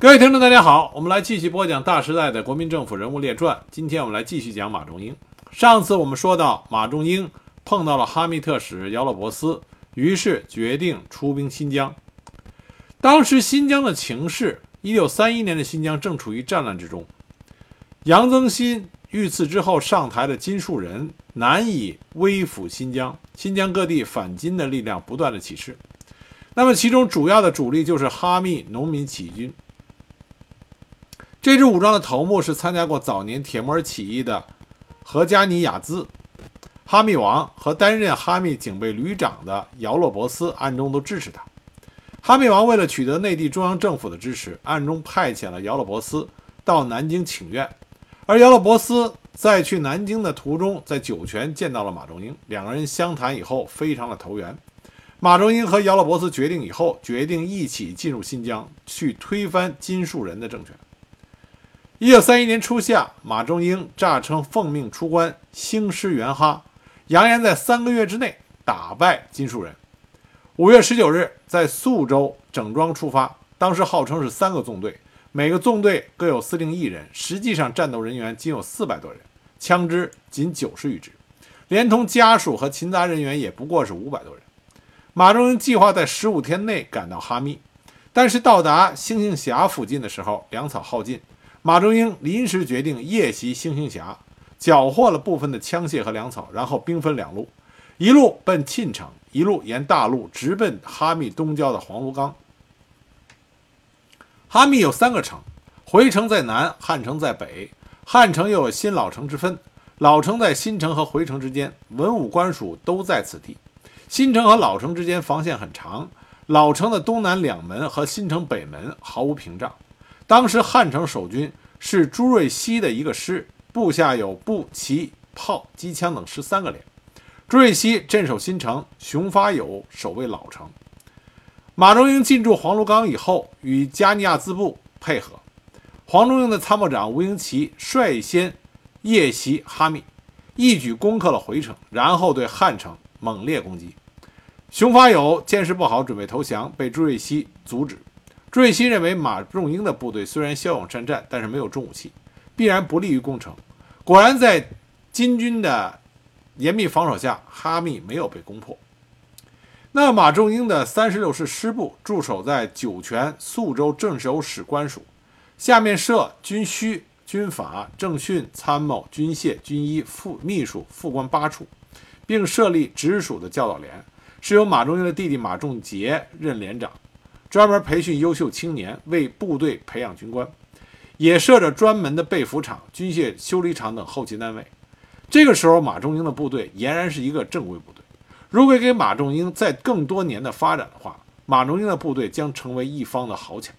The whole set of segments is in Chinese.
各位听众，大家好，我们来继续播讲大时代的国民政府人物列传。今天我们来继续讲马仲英。上次我们说到，马仲英碰到了哈密特使姚勒伯斯，于是决定出兵新疆。当时新疆的情势，一九三一年的新疆正处于战乱之中。杨增新遇刺之后上台的金树人难以威服新疆，新疆各地反金的力量不断的起势。那么其中主要的主力就是哈密农民起义军。这支武装的头目是参加过早年铁木尔起义的何加尼亚兹，哈密王和担任哈密警备旅长的姚洛伯斯暗中都支持他。哈密王为了取得内地中央政府的支持，暗中派遣了姚洛伯斯到南京请愿。而姚洛伯斯在去南京的途中，在酒泉见到了马仲英，两个人相谈以后，非常的投缘。马仲英和姚洛伯斯决定以后，决定一起进入新疆，去推翻金树人的政权。一九三一年初夏，马仲英诈称奉命出关兴师援哈，扬言在三个月之内打败金树人。五月十九日，在宿州整装出发，当时号称是三个纵队，每个纵队各有司令一人，实际上战斗人员仅有四百多人，枪支仅九十余支，连同家属和勤杂人员也不过是五百多人。马仲英计划在十五天内赶到哈密，但是到达星星峡附近的时候，粮草耗尽。马中英临时决定夜袭星星峡，缴获了部分的枪械和粮草，然后兵分两路，一路奔沁城，一路沿大路直奔哈密东郊的黄芦岗。哈密有三个城，回城在南，汉城在北。汉城又有新老城之分，老城在新城和回城之间，文武官署都在此地。新城和老城之间防线很长，老城的东南两门和新城北门毫无屏障。当时汉城守军是朱瑞熙的一个师，部下有步、骑、炮、机枪等十三个连。朱瑞熙镇守新城，熊发友守卫老城。马仲英进驻黄芦岗以后，与加尼亚兹部配合。黄仲英的参谋长吴英奇率先夜袭哈密，一举攻克了回城，然后对汉城猛烈攻击。熊发友见势不好，准备投降，被朱瑞熙阻止。朱瑞熙认为马仲英的部队虽然骁勇善战，但是没有重武器，必然不利于攻城。果然，在金军的严密防守下，哈密没有被攻破。那马仲英的三十六师师部驻守在酒泉宿州镇守使官署，下面设军需、军法、政训、参谋、军械、军医、副秘书、副官八处，并设立直属的教导连，是由马仲英的弟弟马仲杰任连长，专门培训优秀青年，为部队培养军官，也设着专门的被服厂、军械修理厂等后勤单位。这个时候，马仲英的部队俨然是一个正规部队。如果给马仲英再更多年的发展的话，马仲英的部队将成为一方的豪强。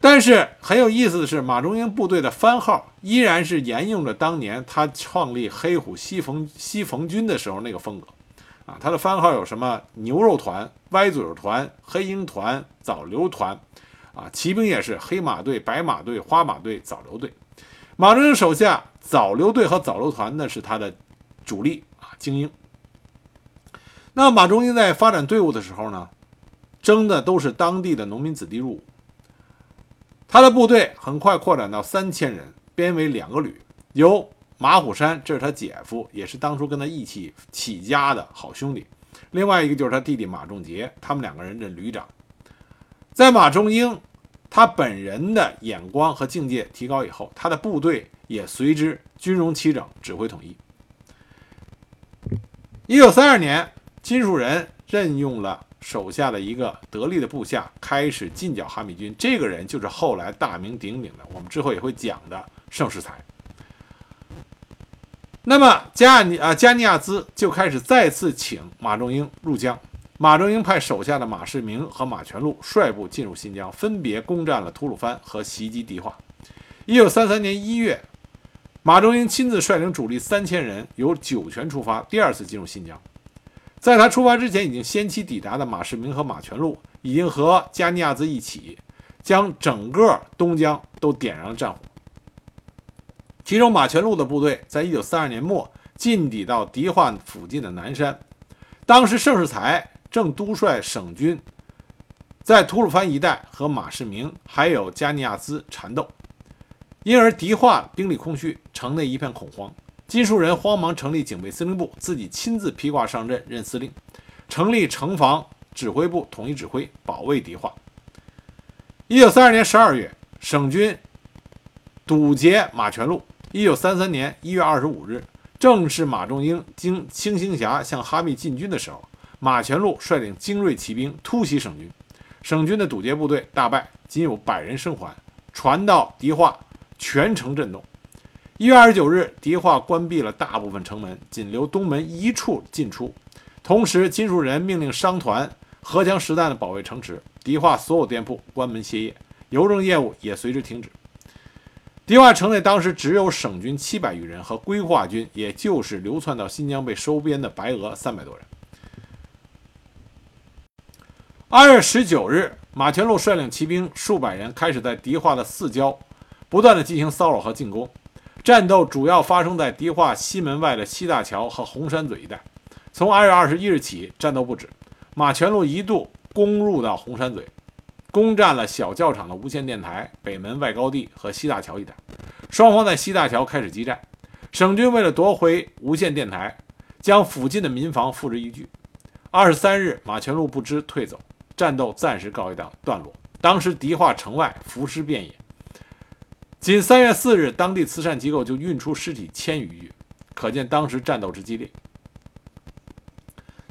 但是很有意思的是，马仲英部队的番号依然是沿用着当年他创立黑虎西冯西冯军的时候那个风格，他的番号有什么牛肉团、歪嘴团、黑鹰团、枣瘤团，啊，骑兵也是黑马队、白马队、花马队、枣瘤队。马仲英手下枣瘤队和枣瘤团呢是他的主力啊精英。那马仲英在发展队伍的时候呢，征的都是当地的农民子弟入伍。他的部队很快扩展到三千人，编为两个旅，由马虎山，这是他姐夫，也是当初跟他一起起家的好兄弟；另外一个就是他弟弟马仲杰，他们两个人任旅长。在马仲英他本人的眼光和境界提高以后，他的部队也随之军容齐整，指挥统一。一九三二年，金树人任用了。手下的一个得力的部下开始进剿哈密军，这个人就是后来大名鼎鼎的，我们之后也会讲的盛世才。那么加尼啊加尼亚兹就开始再次请马仲英入疆，马仲英派手下的马世明和马全禄率部进入新疆，分别攻占了吐鲁番和袭击迪化。一九三三年一月，马仲英亲自率领主力三千人由酒泉出发，第二次进入新疆。在他出发之前，已经先期抵达的马世明和马全禄，已经和加尼亚兹一起，将整个东疆都点燃了战火。其中，马全禄的部队在一九三二年末进抵到迪化附近的南山，当时盛世才正督率省军，在吐鲁番一带和马世明还有加尼亚兹缠斗，因而迪化兵力空虚，城内一片恐慌。金树人慌忙成立警备司令部，自己亲自披挂上阵任司令，成立城防指挥部，统一指挥，保卫迪化。一九三二年十二月，省军堵截马全禄。一九三三年一月二十五日，正是马仲英经青星峡向哈密进军的时候，马全禄率领精锐骑兵突袭省军，省军的堵截部队大败，仅有百人生还。传到迪化，全城震动。一月二十九日，迪化关闭了大部分城门，仅留东门一处进出。同时，金树人命令商团荷枪实弹地保卫城池。迪化所有店铺关门歇业，邮政业务也随之停止。迪化城内当时只有省军七百余人和规划军，也就是流窜到新疆被收编的白俄三百多人。二月十九日，马全禄率领骑兵数百人开始在迪化的四郊不断的进行骚扰和进攻。战斗主要发生在迪化西门外的西大桥和红山嘴一带。从二月二十一日起，战斗不止。马全禄一度。攻入到红山嘴，攻占了小教场的无线电台、北门外高地和西大桥一带。双方在西大桥开始激战。省军为了夺回无线电台，将附近的民房付之一炬。二十三日，马全禄不知退走，战斗暂时告一段段落。当时迪化城外浮尸遍野，仅三月四日，当地慈善机构就运出尸体千余具，可见当时战斗之激烈。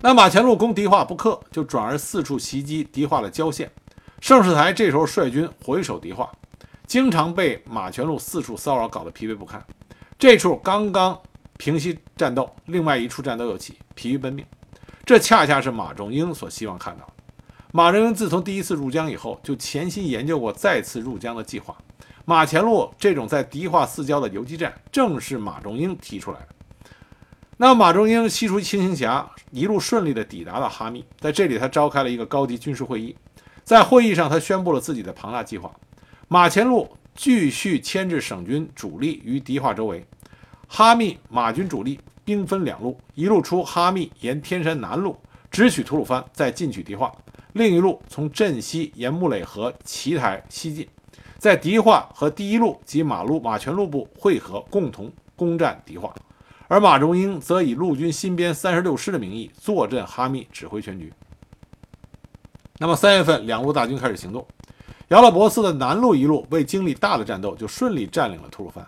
那马前禄攻迪化不克，就转而四处袭击迪化的郊县。盛世才这时候率军回守迪化，经常被马全禄四处骚扰，搞得疲惫不堪。这处刚刚平息战斗，另外一处战斗又起，疲于奔命。这恰恰是马仲英所希望看到的。马仲英自从第一次入江以后，就潜心研究过再次入江的计划。马前禄这种在迪化四郊的游击战，正是马仲英提出来的。那马仲英西出青星峡，一路顺利地抵达了哈密，在这里他召开了一个高级军事会议，在会议上他宣布了自己的庞大计划：马前路继续牵制省军主力于迪化周围，哈密马军主力兵分两路，一路出哈密沿天山南路直取吐鲁番，再进取迪化；另一路从镇西沿木垒河奇台西进，在迪化和第一路及马路马全路部汇合，共同攻占迪化。而马仲英则以陆军新编三十六师的名义坐镇哈密，指挥全局。那么三月份，两路大军开始行动。姚拉伯斯的南路一路未经历大的战斗，就顺利占领了吐鲁番。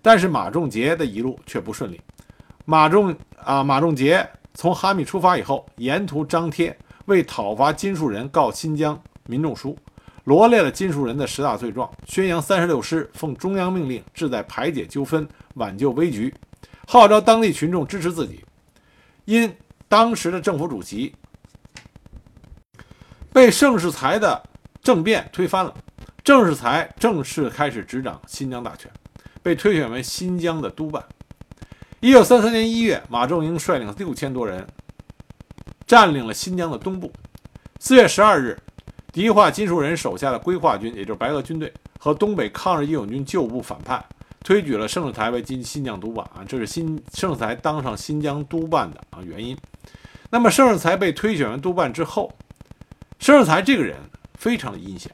但是马仲杰的一路却不顺利。马仲啊，马仲杰从哈密出发以后，沿途张贴为讨伐金树人告新疆民众书，罗列了金树人的十大罪状，宣扬三十六师奉中央命令，志在排解纠纷，挽救危局。号召当地群众支持自己，因当时的政府主席被盛世才的政变推翻了，盛世才正式开始执掌新疆大权，被推选为新疆的督办。一九三三年一月，马仲英率领六千多人占领了新疆的东部。四月十二日，迪化金树人手下的规划军，也就是白俄军队和东北抗日义勇军旧部反叛。推举了盛世才为新新疆督办啊，这是新盛世才当上新疆督办的啊原因。那么盛世才被推选为督办之后，盛世才这个人非常的阴险，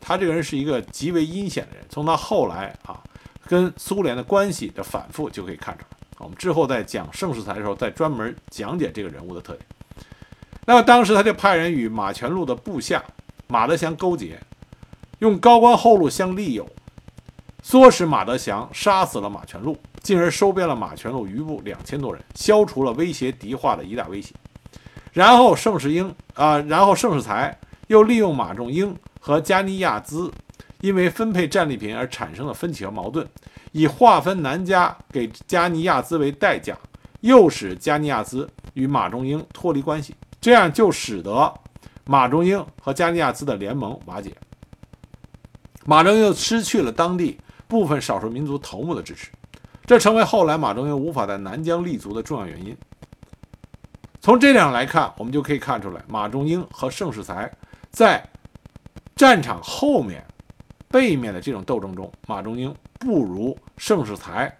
他这个人是一个极为阴险的人。从他后来啊跟苏联的关系的反复就可以看出来。我们之后在讲盛世才的时候再专门讲解这个人物的特点。那么当时他就派人与马全禄的部下马德祥勾结，用高官厚禄相利诱。唆使马德祥杀死了马全禄，进而收编了马全禄余部两千多人，消除了威胁敌化的一大威胁。然后盛世英啊，然后盛世才又利用马仲英和加尼亚兹因为分配战利品而产生的分歧和矛盾，以划分南加给加尼亚兹为代价，诱使加尼亚兹与马仲英脱离关系，这样就使得马仲英和加尼亚兹的联盟瓦解，马仲英又失去了当地。部分少数民族头目的支持，这成为后来马仲英无法在南疆立足的重要原因。从这点上来看，我们就可以看出来，马仲英和盛世才在战场后面、背面的这种斗争中，马仲英不如盛世才，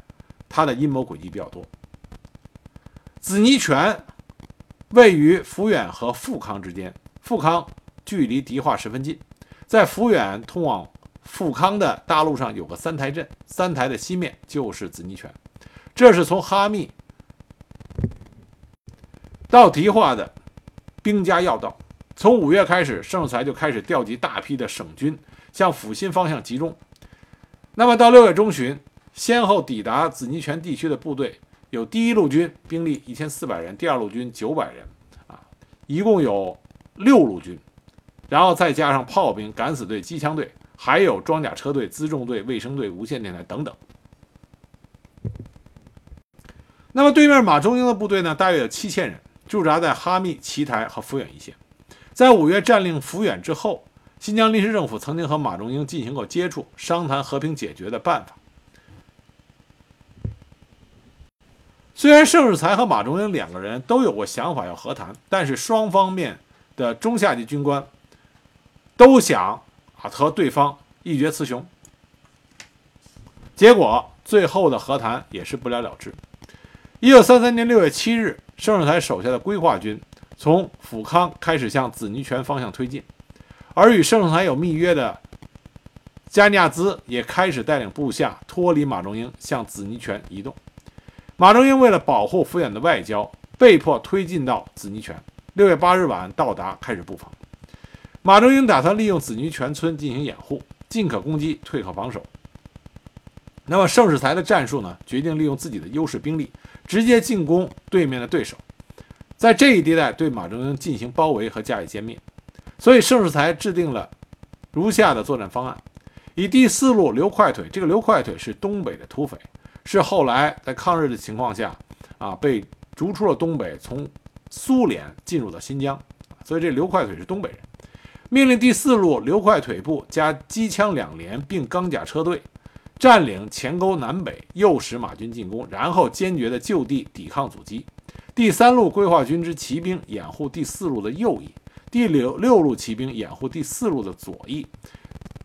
他的阴谋诡计比较多。紫泥泉位于抚远和富康之间，富康距离迪化十分近，在抚远通往富康的大路上有个三台镇，三台的西面就是紫泥泉，这是从哈密到迪化的兵家要道。从五月开始，盛才就开始调集大批的省军向阜新方向集中。那么到六月中旬，先后抵达紫泥泉地区的部队有第一路军兵力一千四百人，第二路军九百人，啊，一共有六路军，然后再加上炮兵、敢死队、机枪队，还有装甲车队、辎重队、卫生队、无线电台等等。那么对面马中英的部队呢，大约有七千人，驻扎在哈密、奇台和抚远一线。在五月占领抚远之后，新疆临时政府曾经和马中英进行过接触，商谈和平解决的办法。虽然盛世才和马中英两个人都有过想法要和谈，但是双方面的中下级军官都想啊和对方一决雌雄，结果最后的和谈也是不了了之。一九三三年六月七日，盛世才手下的规划军。从阜康开始向紫泥泉方向推进，而与盛世才有密约的加尼亚兹也开始带领部下脱离马中英，向紫泥泉移动。马中英为了保护抚远的外交，被迫推进到紫泥泉。六月八日晚到达，开始布防。马中英打算利用紫泥泉村进行掩护，进可攻击，退可防守。那么盛世才的战术呢？决定利用自己的优势兵力，直接进攻对面的对手。在这一地带对马中英进行包围和加以歼灭，所以盛世才制定了如下的作战方案：以第四路刘快腿，这个刘快腿是东北的土匪，是后来在抗日的情况下啊被逐出了东北，从苏联进入到新疆，所以这刘快腿是东北人。命令第四路刘快腿部加机枪两连并钢甲车队，占领前沟南北，诱使马军进攻，然后坚决的就地抵抗阻击。第三路规划军之骑兵掩护第四路的右翼，第六六路骑兵掩护第四路的左翼。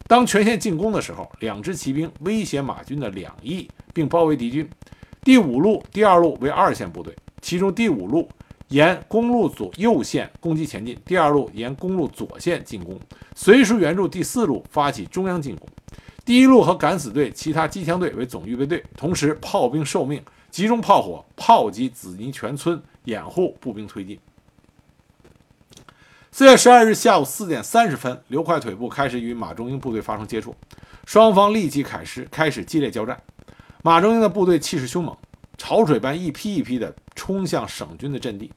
当全线进攻的时候，两支骑兵威胁马军的两翼，并包围敌军。第五路、第二路为二线部队，其中第五路沿公路左右线攻击前进，第二路沿公路左线进攻，随时援助第四路发起中央进攻。第一路和敢死队、其他机枪队为总预备队，同时炮兵受命。集中炮火炮击紫泥泉村，掩护步兵推进。四月十二日下午四点三十分，刘快腿部开始与马中英部队发生接触，双方立即开始开始激烈交战。马中英的部队气势凶猛，潮水般一批一批地冲向省军的阵地，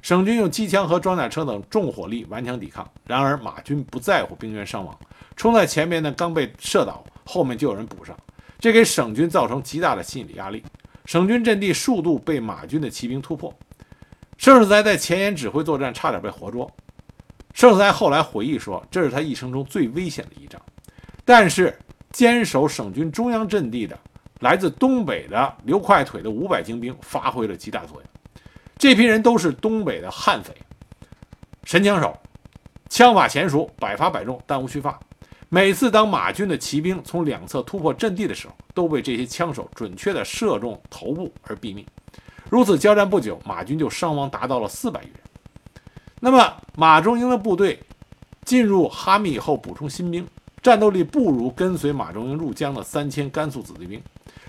省军用机枪和装甲车等重火力顽强抵抗。然而马军不在乎兵员伤亡，冲在前面的刚被射倒，后面就有人补上，这给省军造成极大的心理压力。省军阵地数度被马军的骑兵突破，盛世才在前沿指挥作战，差点被活捉。盛世才后来回忆说：“这是他一生中最危险的一仗。”但是坚守省军中央阵地的来自东北的刘快腿的五百精兵发挥了极大作用。这批人都是东北的悍匪、神枪手，枪法娴熟，百发百中，弹无虚发。每次当马军的骑兵从两侧突破阵地的时候，都被这些枪手准确地射中头部而毙命。如此交战不久，马军就伤亡达到了四百余人。那么马中英的部队进入哈密以后，补充新兵，战斗力不如跟随马中英入疆的三千甘肃子弟兵。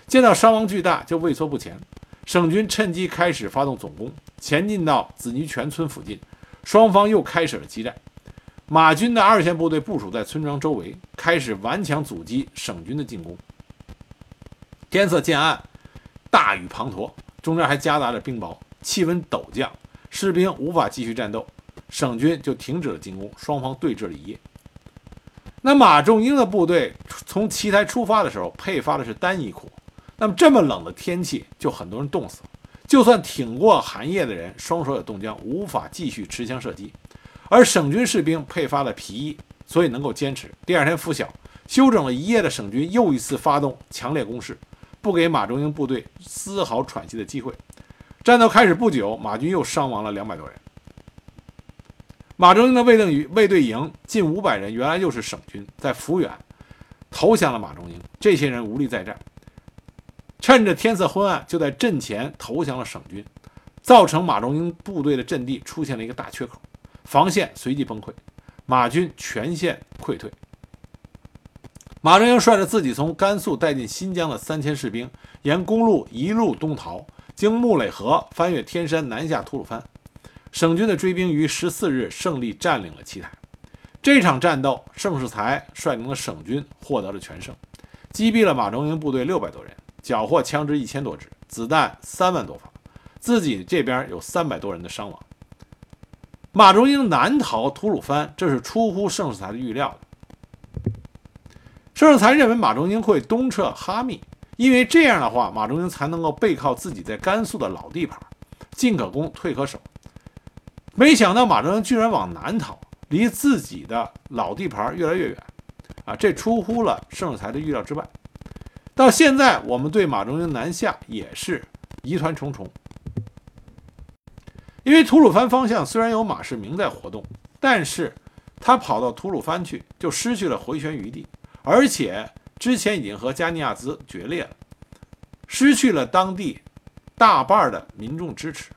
见到伤亡巨大，就畏缩不前。省军趁机开始发动总攻，前进到紫泥泉村附近，双方又开始了激战。马军的二线部队部署在村庄周围，开始顽强阻击省军的进攻。天色渐暗，大雨滂沱，中间还夹杂着冰雹，气温陡降，士兵无法继续战斗，省军就停止了进攻。双方对峙了一夜。那马仲英的部队从奇台出发的时候，配发的是单衣裤。那么这么冷的天气，就很多人冻死了。就算挺过寒夜的人，双手也冻僵，无法继续持枪射击。而省军士兵配发了皮衣，所以能够坚持。第二天拂晓，休整了一夜的省军又一次发动强烈攻势，不给马中英部队丝毫喘息的机会。战斗开始不久，马军又伤亡了两百多人。马中英的卫队卫队营近五百人，原来就是省军，在抚远投降了马中英。这些人无力再战，趁着天色昏暗，就在阵前投降了省军，造成马中英部队的阵地出现了一个大缺口。防线随即崩溃，马军全线溃退。马中英率着自己从甘肃带进新疆的三千士兵，沿公路一路东逃，经木垒河，翻越天山，南下吐鲁番。省军的追兵于十四日胜利占领了奇台。这场战斗，盛世才率领的省军获得了全胜，击毙了马中英部队六百多人，缴获枪支一千多支，子弹三万多发，自己这边有三百多人的伤亡。马中英南逃吐鲁番，这是出乎盛世才的预料的。盛世才认为马中英会东撤哈密，因为这样的话，马中英才能够背靠自己在甘肃的老地盘，进可攻，退可守。没想到马中英居然往南逃，离自己的老地盘越来越远，啊，这出乎了盛世才的预料之外。到现在，我们对马中英南下也是疑团重重，因为吐鲁番方向虽然有马世明在活动，但是他跑到吐鲁番去，就失去了回旋余地。而且之前已经和加尼亚兹决裂了，失去了当地大半的民众支持。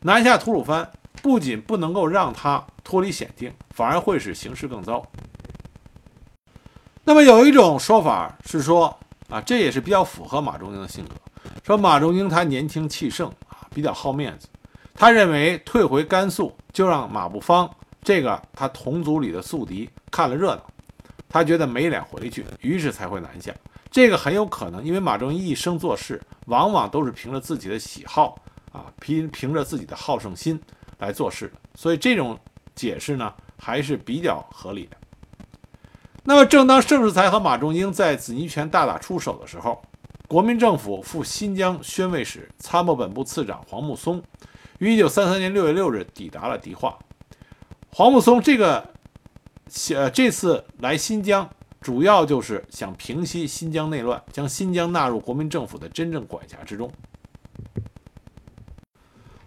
南下吐鲁番不仅不能够让他脱离险境，反而会使形势更糟。那么有一种说法是说，啊，这也是比较符合马中英的性格。说马中英他年轻气盛啊，比较好面子，他认为退回甘肃就让马步芳这个他同族里的宿敌看了热闹。他觉得没脸回去，于是才会南下。这个很有可能，因为马中英一生做事，往往都是凭着自己的喜好啊，凭凭着自己的好胜心来做事的。所以这种解释呢，还是比较合理的。那么，正当盛世才和马中英在紫泥泉大打出手的时候，国民政府赴新疆宣慰使、参谋本部次长黄木松于1933年6月6日抵达了迪化。黄木松这个。呃，这次来新疆，主要就是想平息新疆内乱，将新疆纳入国民政府的真正管辖之中。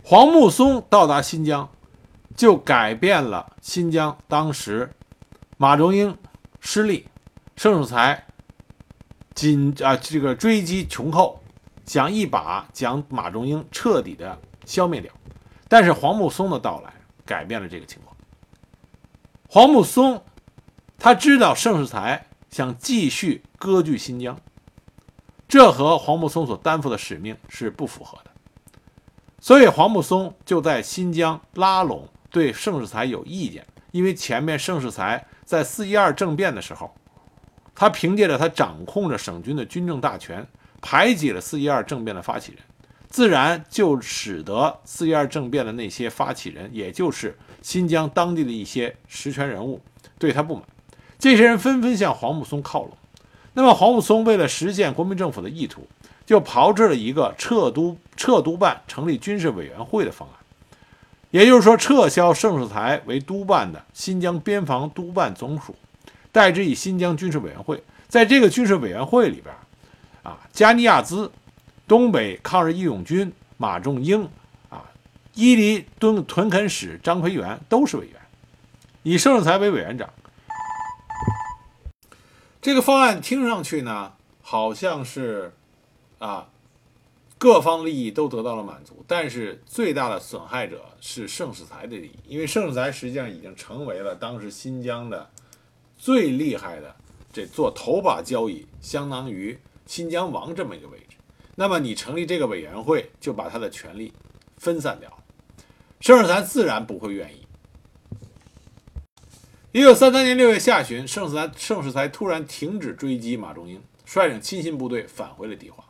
黄木松到达新疆，就改变了新疆当时马中英失利，盛世才紧啊这个追击穷寇，想一把将马中英彻底的消灭掉。但是黄木松的到来，改变了这个情况。黄木松，他知道盛世才想继续割据新疆，这和黄木松所担负的使命是不符合的，所以黄木松就在新疆拉拢对盛世才有意见，因为前面盛世才在四一二政变的时候，他凭借着他掌控着省军的军政大权，排挤了四一二政变的发起人，自然就使得四一二政变的那些发起人，也就是。新疆当地的一些实权人物对他不满，这些人纷纷向黄木松靠拢。那么黄木松为了实现国民政府的意图，就炮制了一个撤督撤督办、成立军事委员会的方案，也就是说，撤销盛世才为督办的新疆边防督办总署，代之以新疆军事委员会。在这个军事委员会里边，啊，加尼亚兹、东北抗日义勇军、马仲英啊。伊犁屯屯垦使张培元都是委员，以盛世才为委员长。这个方案听上去呢，好像是啊，各方利益都得到了满足，但是最大的损害者是盛世才的利益，因为盛世才实际上已经成为了当时新疆的最厉害的这做头把交椅，相当于新疆王这么一个位置。那么你成立这个委员会，就把他的权力分散掉。盛世才自然不会愿意。一九三三年六月下旬，盛世才盛世才突然停止追击马仲英，率领亲信部队返回了迪化。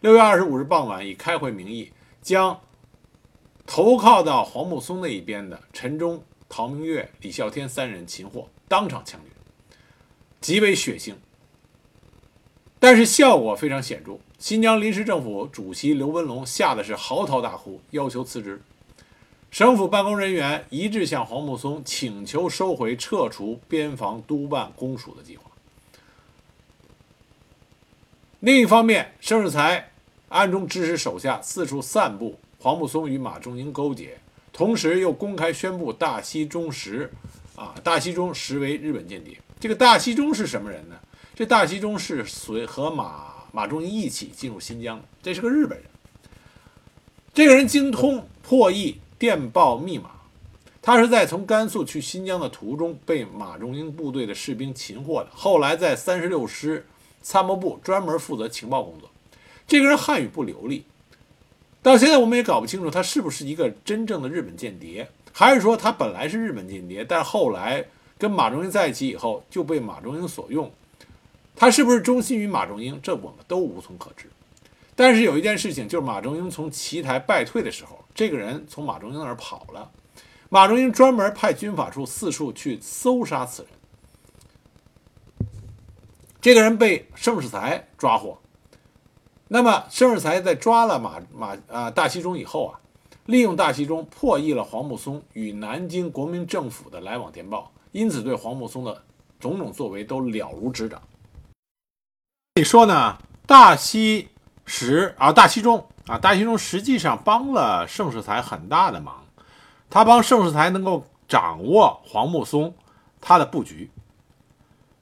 六月二十五日傍晚，以开会名义将投靠到黄木松那一边的陈忠、陶明月、李孝天三人擒获，当场枪决，极为血腥，但是效果非常显著。新疆临时政府主席刘文龙吓得是嚎啕大哭，要求辞职。省府办公人员一致向黄木松请求收回撤除边防督办公署的计划。另一方面，盛世才暗中指使手下四处散布黄木松与马仲英勾结，同时又公开宣布大西忠实，啊，大西忠实为日本间谍。这个大西忠是什么人呢？这大西忠是随和马马仲英一起进入新疆，这是个日本人。这个人精通破译。电报密码，他是在从甘肃去新疆的途中被马仲英部队的士兵擒获的，后来在三十六师参谋部专门负责情报工作。这个人汉语不流利，到现在我们也搞不清楚他是不是一个真正的日本间谍，还是说他本来是日本间谍，但后来跟马仲英在一起以后就被马仲英所用。他是不是忠心于马仲英，这我们都无从可知。但是有一件事情，就是马仲英从奇台败退的时候，这个人从马仲英那儿跑了。马仲英专门派军法处四处去搜杀此人。这个人被盛世才抓获。那么盛世才在抓了马马啊大西中以后啊，利用大西中破译了黄木松与南京国民政府的来往电报，因此对黄木松的种种作为都了如指掌。你说呢？大西时啊，大西中啊，大西中实际上帮了盛世才很大的忙。他帮盛世才能够掌握黄木松他的布局，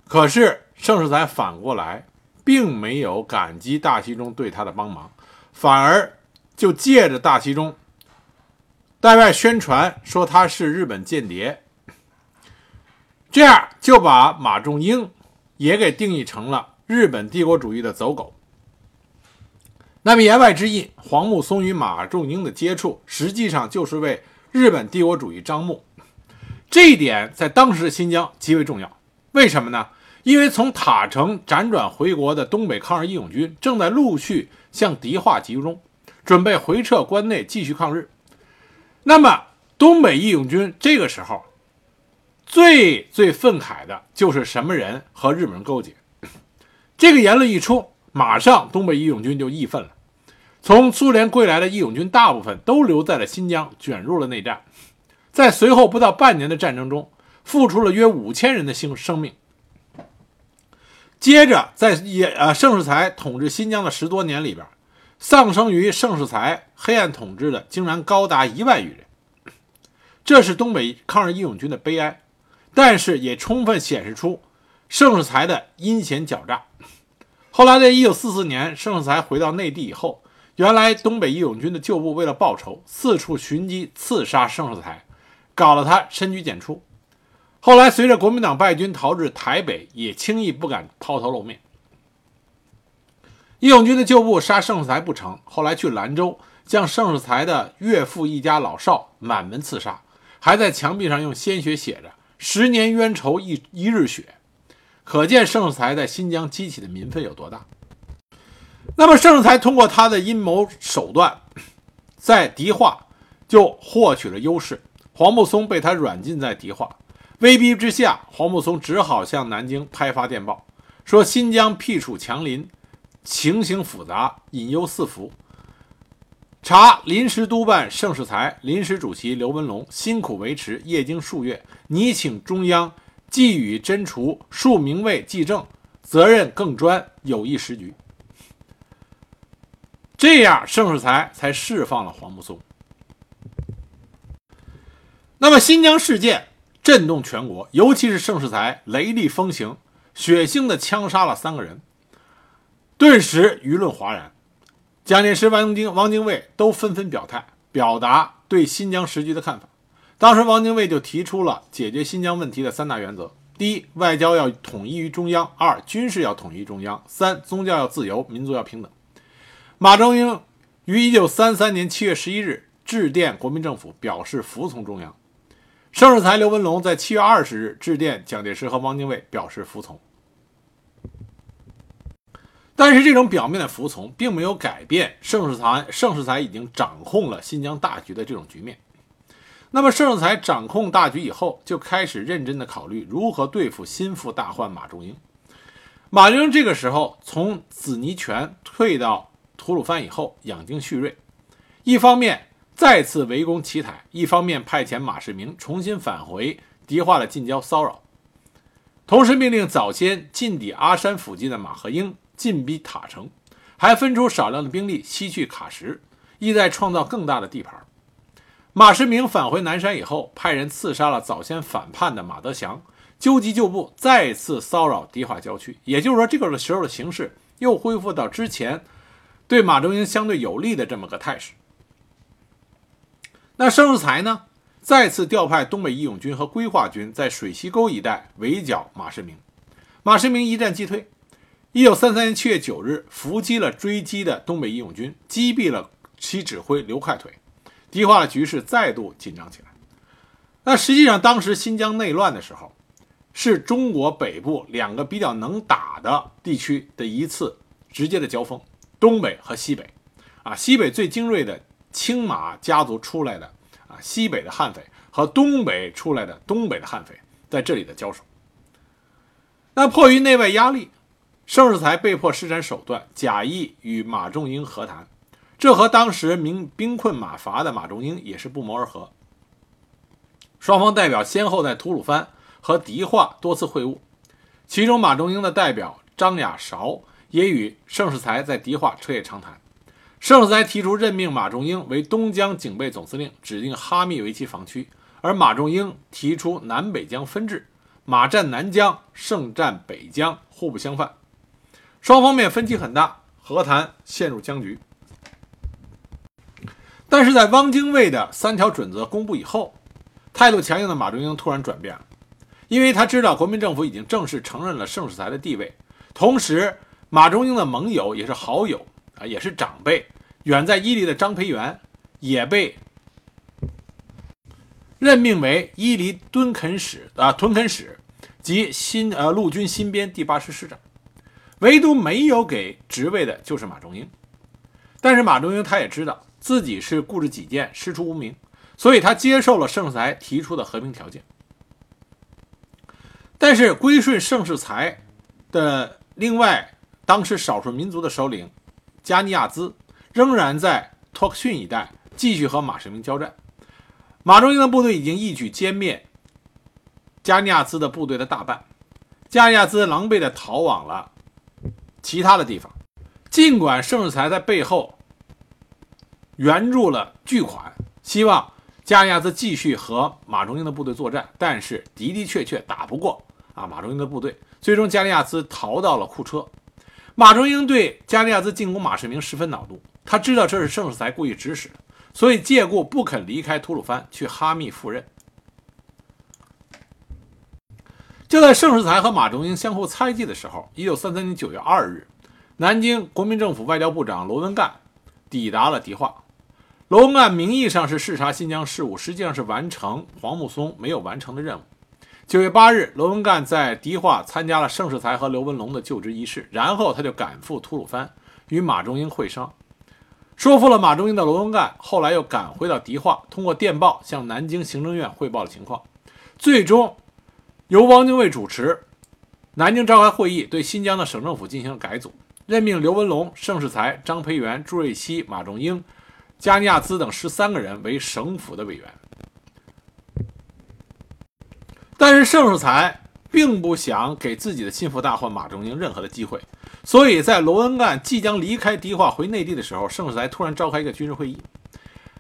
可是盛世才反过来并没有感激大西中对他的帮忙，反而就借着大西中对外宣传说他是日本间谍，这样就把马仲英也给定义成了日本帝国主义的走狗。那么言外之意，黄木松与马仲英的接触实际上就是为。日本帝国主义张目，这一点在当时的新疆极为重要。为什么呢？因为从塔城辗转回国的东北抗日义勇军正在陆续向迪化集中，准备回撤关内继续抗日。那么，东北义勇军这个时候最最愤慨的就是什么人和日本人勾结？这个言论一出，马上东北义勇军就义愤了。从苏联归来的义勇军大部分都留在了新疆，卷入了内战，在随后不到半年的战争中，付出了约五千人的生生命。接着，在也呃盛世才统治新疆的十多年里边，丧生于盛世才黑暗统治的竟然高达一万余人，这是东北抗日义勇军的悲哀，但是也充分显示出盛世才的阴险狡诈。后来，在一九四四年，盛世才回到内地以后。原来东北义勇军的旧部为了报仇，四处寻机刺杀盛世才，搞得他深居简出。后来随着国民党败军逃至台北，也轻易不敢抛头露面。义勇军的旧部杀盛世才不成，后来去兰州，将盛世才的岳父一家老少满门刺杀，还在墙壁上用鲜血写着“十年冤仇一一日血”，可见盛世才在新疆激起的民愤有多大。那么盛世才通过他的阴谋手段，在迪化就获取了优势。黄木松被他软禁在迪化，威逼之下，黄木松只好向南京拍发电报，说新疆僻处强邻，情形复杂，隐忧四伏。查临时督办盛世才，临时主席刘文龙辛苦维持，夜经数月，拟请中央寄予真除，庶名位继正，责任更专，有益时局。这样，盛世才才释放了黄木松。那么，新疆事件震动全国，尤其是盛世才雷厉风行、血腥的枪杀了三个人，顿时舆论哗然。蒋介石、汪精、汪精卫都纷纷表态，表达对新疆时局的看法。当时，汪精卫就提出了解决新疆问题的三大原则：第一，外交要统一于中央；二，军事要统一中央；三，宗教要自由，民族要平等。马中英于一九三三年七月十一日致电国民政府，表示服从中央。盛世才、刘文龙在七月二十日致电蒋介石和汪精卫，表示服从。但是，这种表面的服从并没有改变盛世才盛世才已经掌控了新疆大局的这种局面。那么，盛才掌控大局以后，就开始认真的考虑如何对付心腹大患马仲英。马仲英这个时候从紫泥泉退到。吐鲁番以后养精蓄锐，一方面再次围攻奇台，一方面派遣马世明重新返回敌化的近郊骚扰，同时命令早先进抵阿山附近的马和英进逼塔城，还分出少量的兵力西去喀什，意在创造更大的地盘。马世明返回南山以后，派人刺杀了早先反叛的马德祥，纠集旧部再次骚扰迪化郊区。也就是说，这个时候的形势又恢复到之前。对马中英相对有利的这么个态势。那盛世才呢，再次调派东北义勇军和规划军在水西沟一带围剿马世明。马世明一战击退。一九三三年七月九日，伏击了追击的东北义勇军，击毙了其指挥刘快腿，激化的局势再度紧张起来。那实际上，当时新疆内乱的时候，是中国北部两个比较能打的地区的一次直接的交锋，东北和西北。啊，西北最精锐的青马家族出来的啊，西北的悍匪和东北出来的东北的悍匪在这里的交手。那迫于内外压力。盛世才被迫施展手段，假意与马仲英和谈，这和当时明兵困马乏的马仲英也是不谋而合。双方代表先后在吐鲁番和迪化多次会晤，其中马仲英的代表张亚韶也与盛世才在迪化彻夜长谈。盛世才提出任命马仲英为东江警备总司令，指定哈密为其防区，而马仲英提出南北江分治，马占南江，盛占北江，互不相犯。双方面分歧很大，和谈陷入僵局。但是在汪精卫的三条准则公布以后，态度强硬的马仲英突然转变了，因为他知道国民政府已经正式承认了盛世才的地位，同时马仲英的盟友也是好友啊，也是长辈，远在伊犁的张培元也被任命为伊犁敦垦使啊屯垦使及新呃陆军新编第八师师长。唯独没有给职位的就是马仲英，但是马仲英他也知道自己是固执己见、师出无名，所以他接受了盛世才提出的和平条件。但是归顺盛世才的另外当时少数民族的首领加尼亚兹仍然在托克逊一带继续和马世明交战。马仲英的部队已经一举歼灭加尼亚兹的部队的大半，加尼亚兹狼狈地逃往了。其他的地方，尽管盛世才在背后援助了巨款，希望加利亚兹继续和马仲英的部队作战，但是的的确确打不过啊马仲英的部队。最终，加利亚兹逃到了库车。马仲英对加利亚兹进攻马世明十分恼怒，他知道这是盛世才故意指使，所以借故不肯离开吐鲁番去哈密赴任。就在盛世才和马仲英相互猜忌的时候，一九三三年九月二日，南京国民政府外交部长罗文干抵达了迪化。罗文干名义上是视察新疆事务，实际上是完成黄木松没有完成的任务。九月八日，罗文干在迪化参加了盛世才和刘文龙的就职仪式，然后他就赶赴吐鲁番与马中英会商。说服了马中英的罗文干，后来又赶回到迪化，通过电报向南京行政院汇报了情况，最终。由汪精卫主持，南京召开会议，对新疆的省政府进行了改组，任命刘文龙、盛世才、张培元、朱瑞熙、马仲英、加尼亚兹等十三个人为省府的委员。但是盛世才并不想给自己的心腹大患马仲英任何的机会，所以在罗文干即将离开迪化回内地的时候，盛世才突然召开一个军事会议。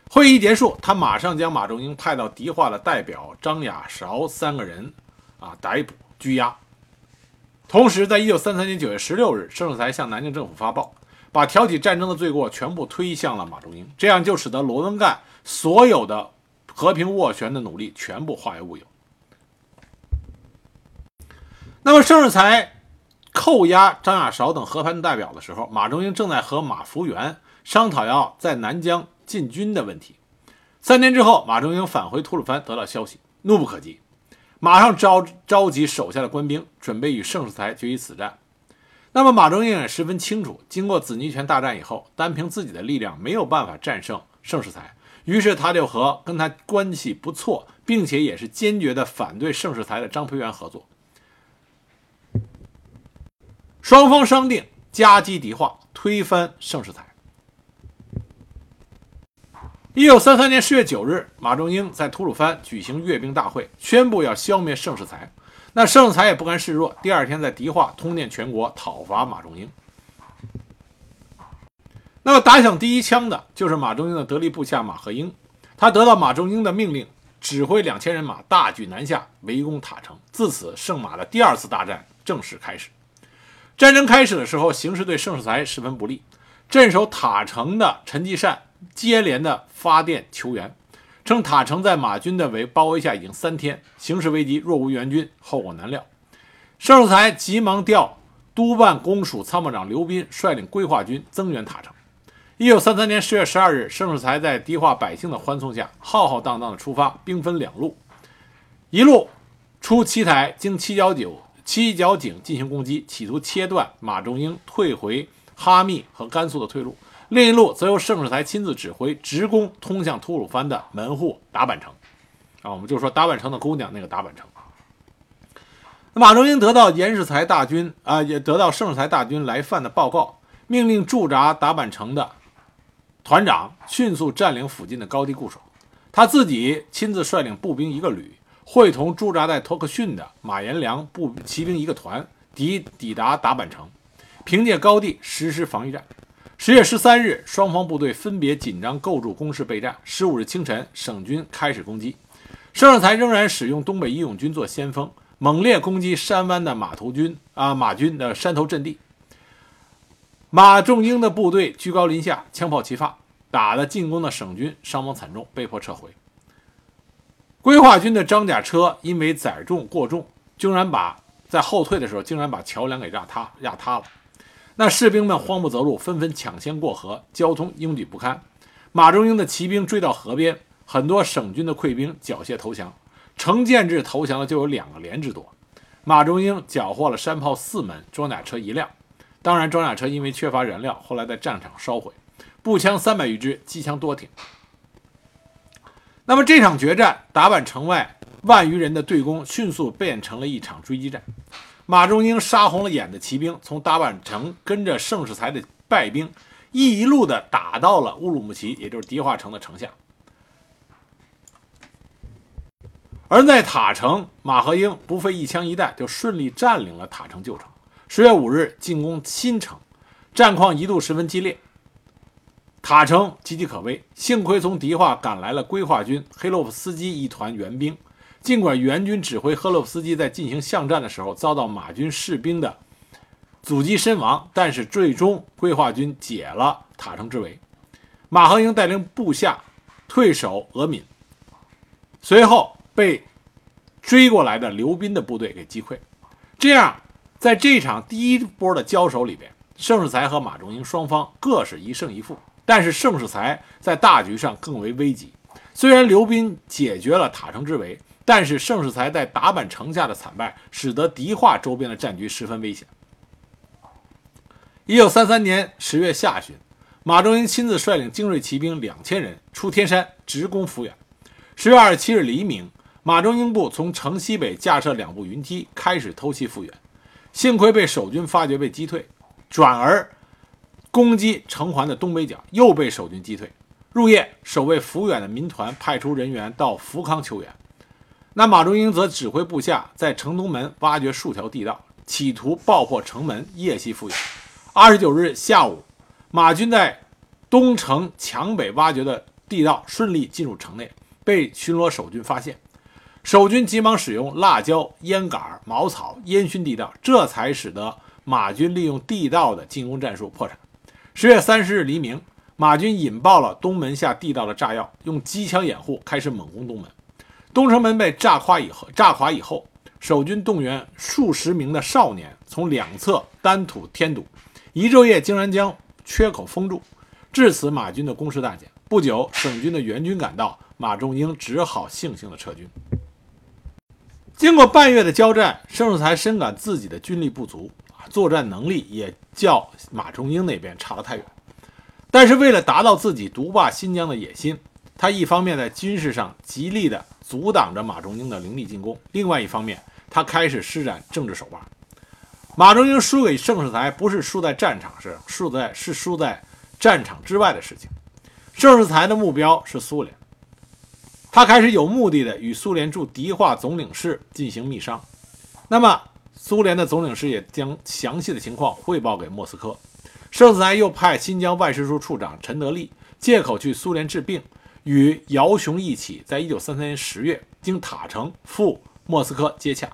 会议结束，他马上将马仲英派到迪化的代表张亚韶三个人。啊！逮捕、拘押。同时，在一九三三年九月十六日，盛世才向南京政府发报，把挑起战争的罪过全部推向了马仲英，这样就使得罗文干所有的和平斡旋的努力全部化为乌有。那么，盛世才扣押张亚韶等和盘代表的时候，马仲英正在和马福元商讨要在南疆进军的问题。三天之后，马仲英返回吐鲁番，得到消息，怒不可遏。马上召召集手下的官兵，准备与盛世才决一死战。那么马中英也十分清楚，经过紫泥泉大战以后，单凭自己的力量没有办法战胜盛世才，于是他就和跟他关系不错，并且也是坚决的反对盛世才的张培元合作。双方商定夹击敌化，推翻盛世才。一九三三年十月九日，马仲英在吐鲁番举行阅兵大会，宣布要消灭盛世才。那盛才也不甘示弱，第二天在迪化通电全国，讨伐马仲英。那么打响第一枪的就是马仲英的得力部下马和英，他得到马仲英的命令，指挥两千人马大举南下，围攻塔城。自此，圣马的第二次大战正式开始。战争开始的时候，形势对盛世才十分不利。镇守塔城的陈继善。接连的发电求援，称塔城在马军的围包围下已经三天，形势危急，若无援军，后果难料。盛世才急忙调督办公署参谋长刘斌率领规划军增援塔城。一九三三年十月十二日，盛世才在迪化百姓的欢送下，浩浩荡荡地出发，兵分两路，一路出七台，经七角井、七角井进行攻击，企图切断马仲英退回哈密和甘肃的退路；另一路则由盛世才亲自指挥，直攻通向吐鲁番的门户达坂城。啊，我们就说达坂城的姑娘那个达坂城。马仲英得到严世才大军啊，也得到盛世才大军来犯的报告，命令驻扎达坂城的。团长迅速占领附近的高地固守，他自己亲自率领步兵一个旅，会同驻扎在托克逊的马延良步骑兵一个团，抵抵达达坂城，凭借高地实施防御战。十月十三日，双方部队分别紧张构筑工事备战。十五日清晨，省军开始攻击，盛世才仍然使用东北义勇军做先锋，猛烈攻击山湾的马头军啊马军的山头阵地。马仲英的部队居高临下，枪炮齐发，打的进攻的省军伤亡惨重，被迫撤回。规划军的装甲车因为载重过重，竟然把在后退的时候，竟然把桥梁给压塌，压塌了。那士兵们慌不择路，纷纷抢先过河，交通拥挤不堪。马仲英的骑兵追到河边，很多省军的溃兵缴械投降，成建制投降的就有两个连之多。马仲英缴获了山炮四门，装甲车一辆。当然，装甲车因为缺乏燃料，后来在战场烧毁。步枪三百余支，机枪多挺。那么这场决战，达坂城外万余人的对攻，迅速变成了一场追击战。马仲英杀红了眼的骑兵，从达坂城跟着盛世才的败兵，一路的打到了乌鲁木齐，也就是迪化城的城下。而在塔城，马和英不费一枪一弹，就顺利占领了塔城旧城。十月五日进攻新城，战况一度十分激烈。塔城岌岌可危，幸亏从迪化赶来了规划军黑洛夫斯基一团援兵。尽管援军指挥赫洛夫斯基在进行巷战的时候遭到马军士兵的阻击身亡，但是最终规划军解了塔城之围。马恒英带领部下退守俄敏，随后被追过来的刘斌的部队给击溃。这样。在这场第一波的交手里边，盛世才和马仲英双方各是一胜一负，但是盛世才在大局上更为危急。虽然刘斌解决了塔城之围，但是盛世才在达坂城下的惨败，使得迪化周边的战局十分危险。一九三三年十月下旬，马中英亲自率领精锐骑兵两千人出天山，直攻抚远。十月二十七日黎明，马中英部从城西北架设两部云梯，开始偷袭抚远。幸亏被守军发觉，被击退，转而攻击城环的东北角，又被守军击退。入夜，守卫抚远的民团派出人员到福康求援。那马仲英则指挥部下在城东门挖掘数条地道，企图爆破城门，夜袭抚远。二十九日下午，马军在东城墙北挖掘的地道顺利进入城内，被巡逻守军发现。守军急忙使用辣椒、烟杆、茅草烟熏地道，这才使得马军利用地道的进攻战术破产。十月三十日黎明，马军引爆了东门下地道的炸药，用机枪掩护，开始猛攻东门。东城门被炸垮以后，炸垮以后，守军动员数十名的少年从两侧单土添堵，一昼夜竟然将缺口封住。至此，马军的攻势大减。不久，省军的援军赶到，马仲英只好悻悻地撤军。经过半月的交战，盛世才深感自己的军力不足，作战能力也较马仲英那边差得太远。但是为了达到自己独霸新疆的野心，他一方面在军事上极力的阻挡着马仲英的凌厉进攻，另外一方面，他开始施展政治手腕。马仲英输给盛世才，不是输在战场上，输在是输在战场之外的事情。盛世才的目标是苏联。他开始有目的的与苏联驻迪化总领事进行密商，那么苏联的总领事也将详细的情况汇报给莫斯科。盛世才又派新疆外事处处长陈德利借口去苏联治病，与姚雄一起，在一九三三年十月经塔城赴莫斯科接洽。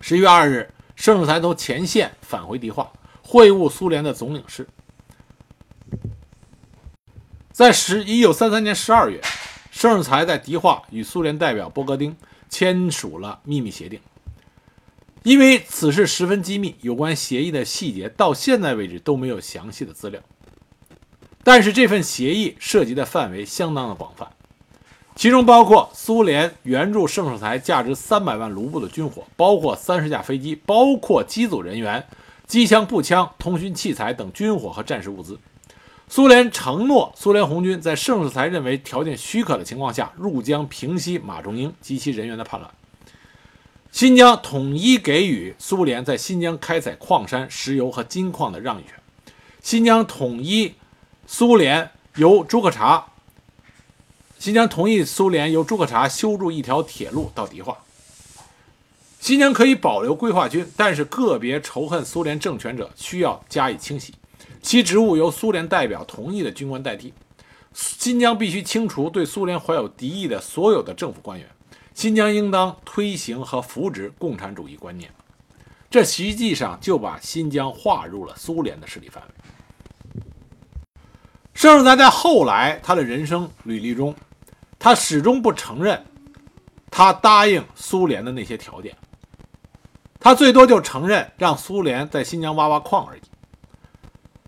十一月二日，盛世才从前线返回迪化，会晤苏联的总领事。在十一九三三年十二月。盛世才在迪化与苏联代表波格丁签署了秘密协定。因为此事十分机密，有关协议的细节到现在为止都没有详细的资料。但是这份协议涉及的范围相当的广泛，其中包括苏联援助盛世才价值三百万卢布的军火，包括三十架飞机，包括机组人员、机枪、步枪、通讯器材等军火和战时物资。苏联承诺，苏联红军在盛世才认为条件许可的情况下，入江平息马仲英及其人员的叛乱。新疆统一给予苏联在新疆开采矿山、石油和金矿的让与权。新疆统一苏联由朱克察，新疆同意苏联由朱克察修筑一条铁路到迪化。新疆可以保留规划军，但是个别仇恨苏联政权者需要加以清洗，其职务由苏联代表同意的军官代替。新疆必须清除对苏联怀有敌意的所有的政府官员。新疆应当推行和扶植共产主义观念，这实际上就把新疆划入了苏联的势力范围。盛世才在后来他的人生履历中，他始终不承认他答应苏联的那些条件，他最多就承认让苏联在新疆挖挖矿而已。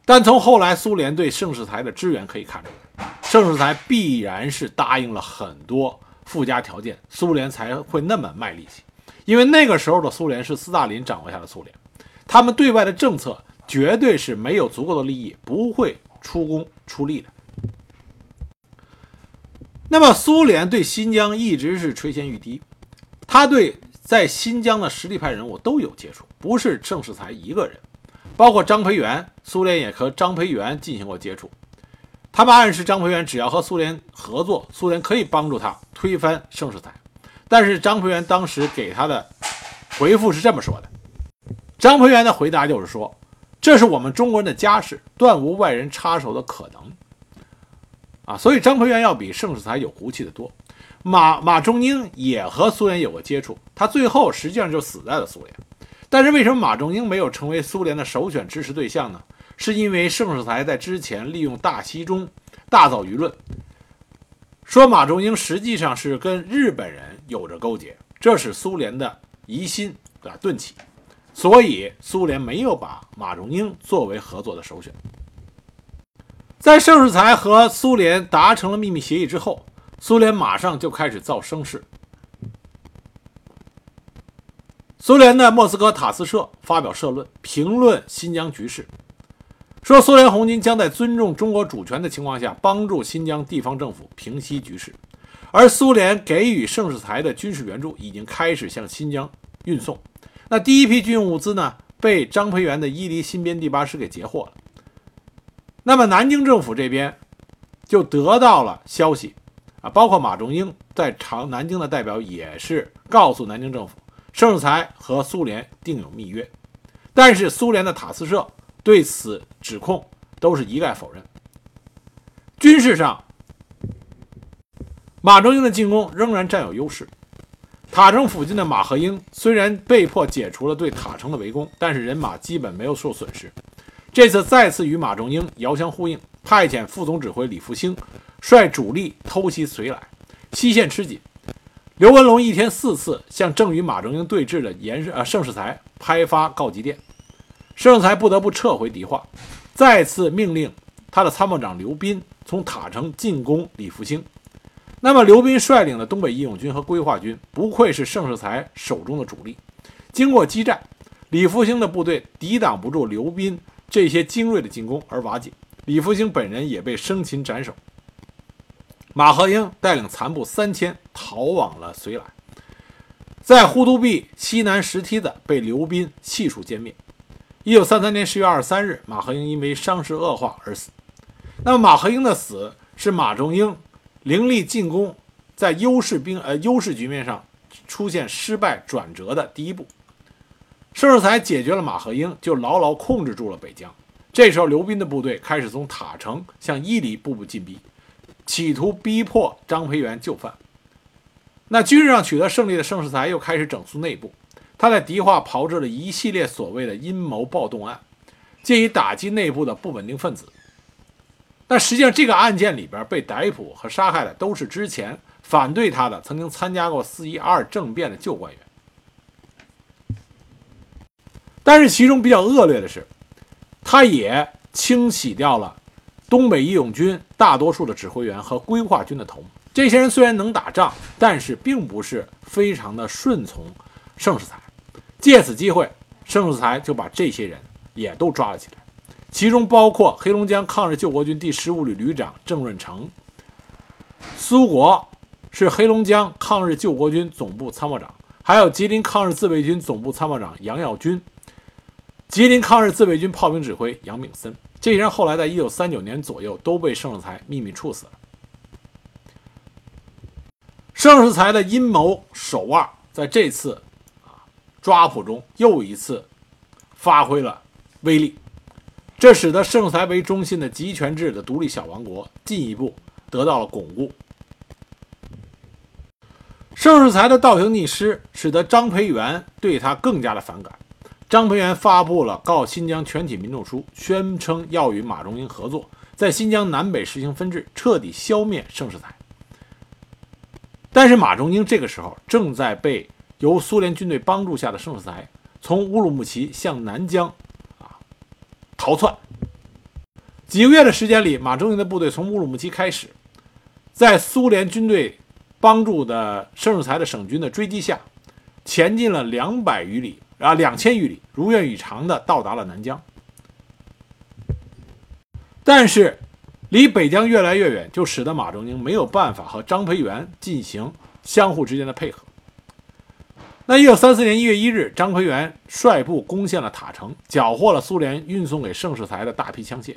但从后来苏联对盛世才的支援可以看出来，盛世才必然是答应了很多。附加条件，苏联才会那么卖力气，因为那个时候的苏联是斯大林掌握下的苏联，他们对外的政策绝对是没有足够的利益，不会出工出力的。那么，苏联对新疆一直是垂涎欲滴，他对在新疆的实力派人物都有接触，不是盛世才一个人，包括张培元，苏联也和张培元进行过接触。他们暗示张培元只要和苏联合作，苏联可以帮助他推翻盛世才。但是张培元当时给他的回复是这么说的：张培元的回答就是说，这是我们中国人的家事，断无外人插手的可能。啊，所以张培元要比盛世才有骨气的多。马马仲英也和苏联有过接触，他最后实际上就死在了苏联。但是为什么马仲英没有成为苏联的首选支持对象呢？是因为盛世才在之前利用大西中大造舆论，说马仲英实际上是跟日本人有着勾结，这使苏联的疑心啊顿起，所以苏联没有把马仲英作为合作的首选。在盛世才和苏联达成了秘密协议之后，苏联马上就开始造声势。苏联的莫斯科塔斯社发表社论，评论新疆局势。说苏联红军将在尊重中国主权的情况下，帮助新疆地方政府平息局势，而苏联给予盛世才的军事援助已经开始向新疆运送。那第一批军用物资呢，被张培元的伊犁新编第八师给截获了。那么南京政府这边就得到了消息，啊，包括马仲英在长南京的代表也是告诉南京政府，盛世才和苏联订有密约，但是苏联的塔斯社。对此指控都是一概否认。军事上，马仲英的进攻仍然占有优势。塔城附近的马和英虽然被迫解除了对塔城的围攻，但是人马基本没有受损失。这次再次与马仲英遥相呼应，派遣副总指挥李复兴率主力偷袭绥来，西线吃紧。刘文龙一天四次向正与马仲英对峙的严呃盛世才拍发告急电。盛世才不得不撤回迪化，再次命令他的参谋长刘斌从塔城进攻李复兴。那么，刘斌率领的东北义勇军和规划军不愧是盛世才手中的主力。经过激战，李复兴的部队抵挡不住刘斌这些精锐的进攻而瓦解，李复兴本人也被生擒斩首。马和英带领残部三千逃往了绥来，在呼图壁西南石梯子被刘斌悉数歼灭。一九三三年十月二十三日，马和英因为伤势恶化而死。那么，马和英的死是马仲英凌厉进攻在优势兵呃优势局面上出现失败转折的第一步。盛世才解决了马赫英，就牢牢控制住了北疆。这时候，刘斌的部队开始从塔城向伊犁步步进逼，企图逼迫张培元就范。那军事上取得胜利的盛世才又开始整肃内部。他在迪化炮制了一系列所谓的阴谋暴动案，借以打击内部的不稳定分子。但实际上，这个案件里边被逮捕和杀害的都是之前反对他的、曾经参加过四一二政变的旧官员。但是其中比较恶劣的是，他也清洗掉了东北义勇军大多数的指挥员和规划军的头目。这些人虽然能打仗，但是并不是非常的顺从盛世才。借此机会，盛世才就把这些人也都抓了起来，其中包括黑龙江抗日救国军第十五旅旅长郑润成，苏国是黑龙江抗日救国军总部参谋长，还有吉林抗日自卫军总部参谋长杨耀军。吉林抗日自卫军炮兵指挥杨炳森，这些人后来在一九三九年左右都被盛世才秘密处死了。盛世才的阴谋手腕在这次啊抓捕中又一次发挥了威力，这使得盛世才为中心的集权制的独立小王国进一步得到了巩固。盛世才的倒行逆施，使得张培元对他更加的反感。张培元发布了告新疆全体民众书，宣称要与马中英合作，在新疆南北实行分治，彻底消灭盛世才。但是马中英这个时候正在被由苏联军队帮助下的盛世才从乌鲁木齐向南疆逃窜。几个月的时间里，马中英的部队从乌鲁木齐开始，在苏联军队帮助的盛世才的省军的追击下，前进了两百余里。啊，两千余里，如愿以偿的到达了南疆。但是，离北疆越来越远，就使得马中英没有办法和张培元进行相互之间的配合。那一九三四年一月一日，张奎元率部攻陷了塔城，缴获了苏联运送给盛世才的大批枪械，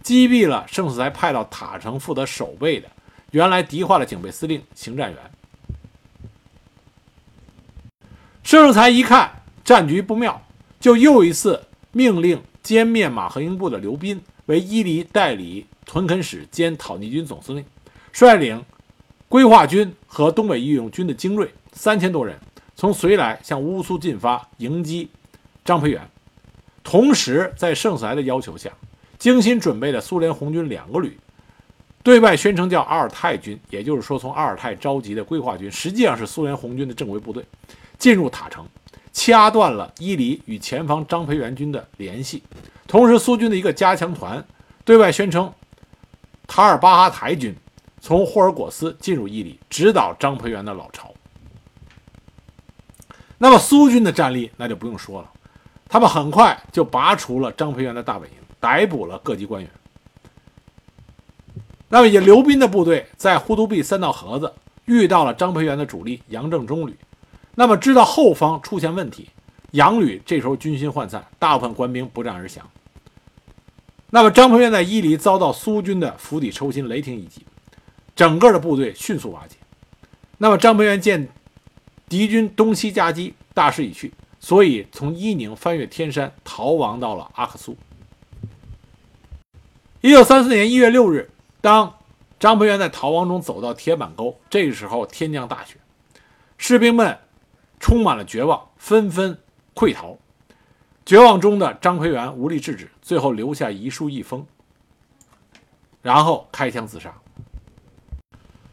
击毙了盛世才派到塔城负责守备的原来敌化的警备司令邢占元。盛世才一看。战局不妙，就又一次命令歼灭马和英部的刘斌为伊犁代理屯垦使兼讨逆军总司令，率领规划军和东北义勇军的精锐三千多人，从绥来向乌苏进发迎击张培元。同时，在盛才的要求下，精心准备的苏联红军两个旅，对外宣称叫阿尔泰军，也就是说从阿尔泰召集的规划军，实际上是苏联红军的正规部队，进入塔城。掐断了伊犁与前方张培元军的联系，同时苏军的一个加强团对外宣称，塔尔巴哈台军从霍尔果斯进入伊犁，直捣张培元的老巢。那么苏军的战力那就不用说了，他们很快就拔除了张培元的大本营，逮捕了各级官员。那么以刘斌的部队在呼图壁三道河子遇到了张培元的主力杨正中旅。那么知道后方出现问题，杨旅这时候军心涣散，大部分官兵不战而降。那么张培元在伊犁遭到苏军的釜底抽薪、雷霆一击，整个的部队迅速瓦解。那么张培元见敌军东西夹击，大势已去，所以从伊宁翻越天山逃亡到了阿克苏。一九三四年一月六日，当张培元在逃亡中走到铁板沟，这个时候天降大雪，士兵们。充满了绝望，纷纷溃逃。绝望中的张培元无力制止，最后留下遗书一封，然后开枪自杀。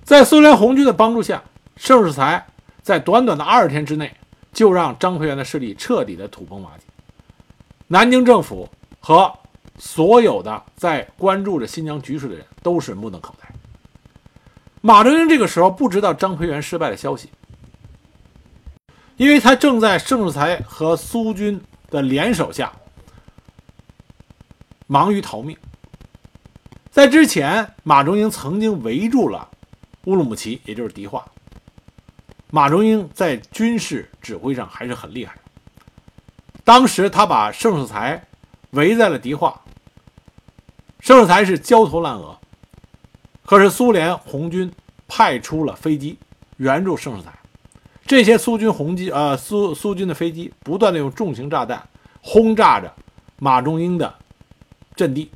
在苏联红军的帮助下，盛世才在短短的二十天之内，就让张培元的势力彻底的土崩瓦解。南京政府和所有的在关注着新疆局势的人都是目瞪口呆。马中英这个时候不知道张培元失败的消息。因为他正在盛世才和苏军的联手下忙于逃命。在之前，马中英曾经围住了乌鲁木齐，也就是迪化。马中英在军事指挥上还是很厉害的。当时他把盛世才围在了迪化，盛世才是焦头烂额。可是苏联红军派出了飞机援助盛世才。这些苏军红机，呃，苏苏军的飞机不断的用重型炸弹轰炸着马中英的阵地。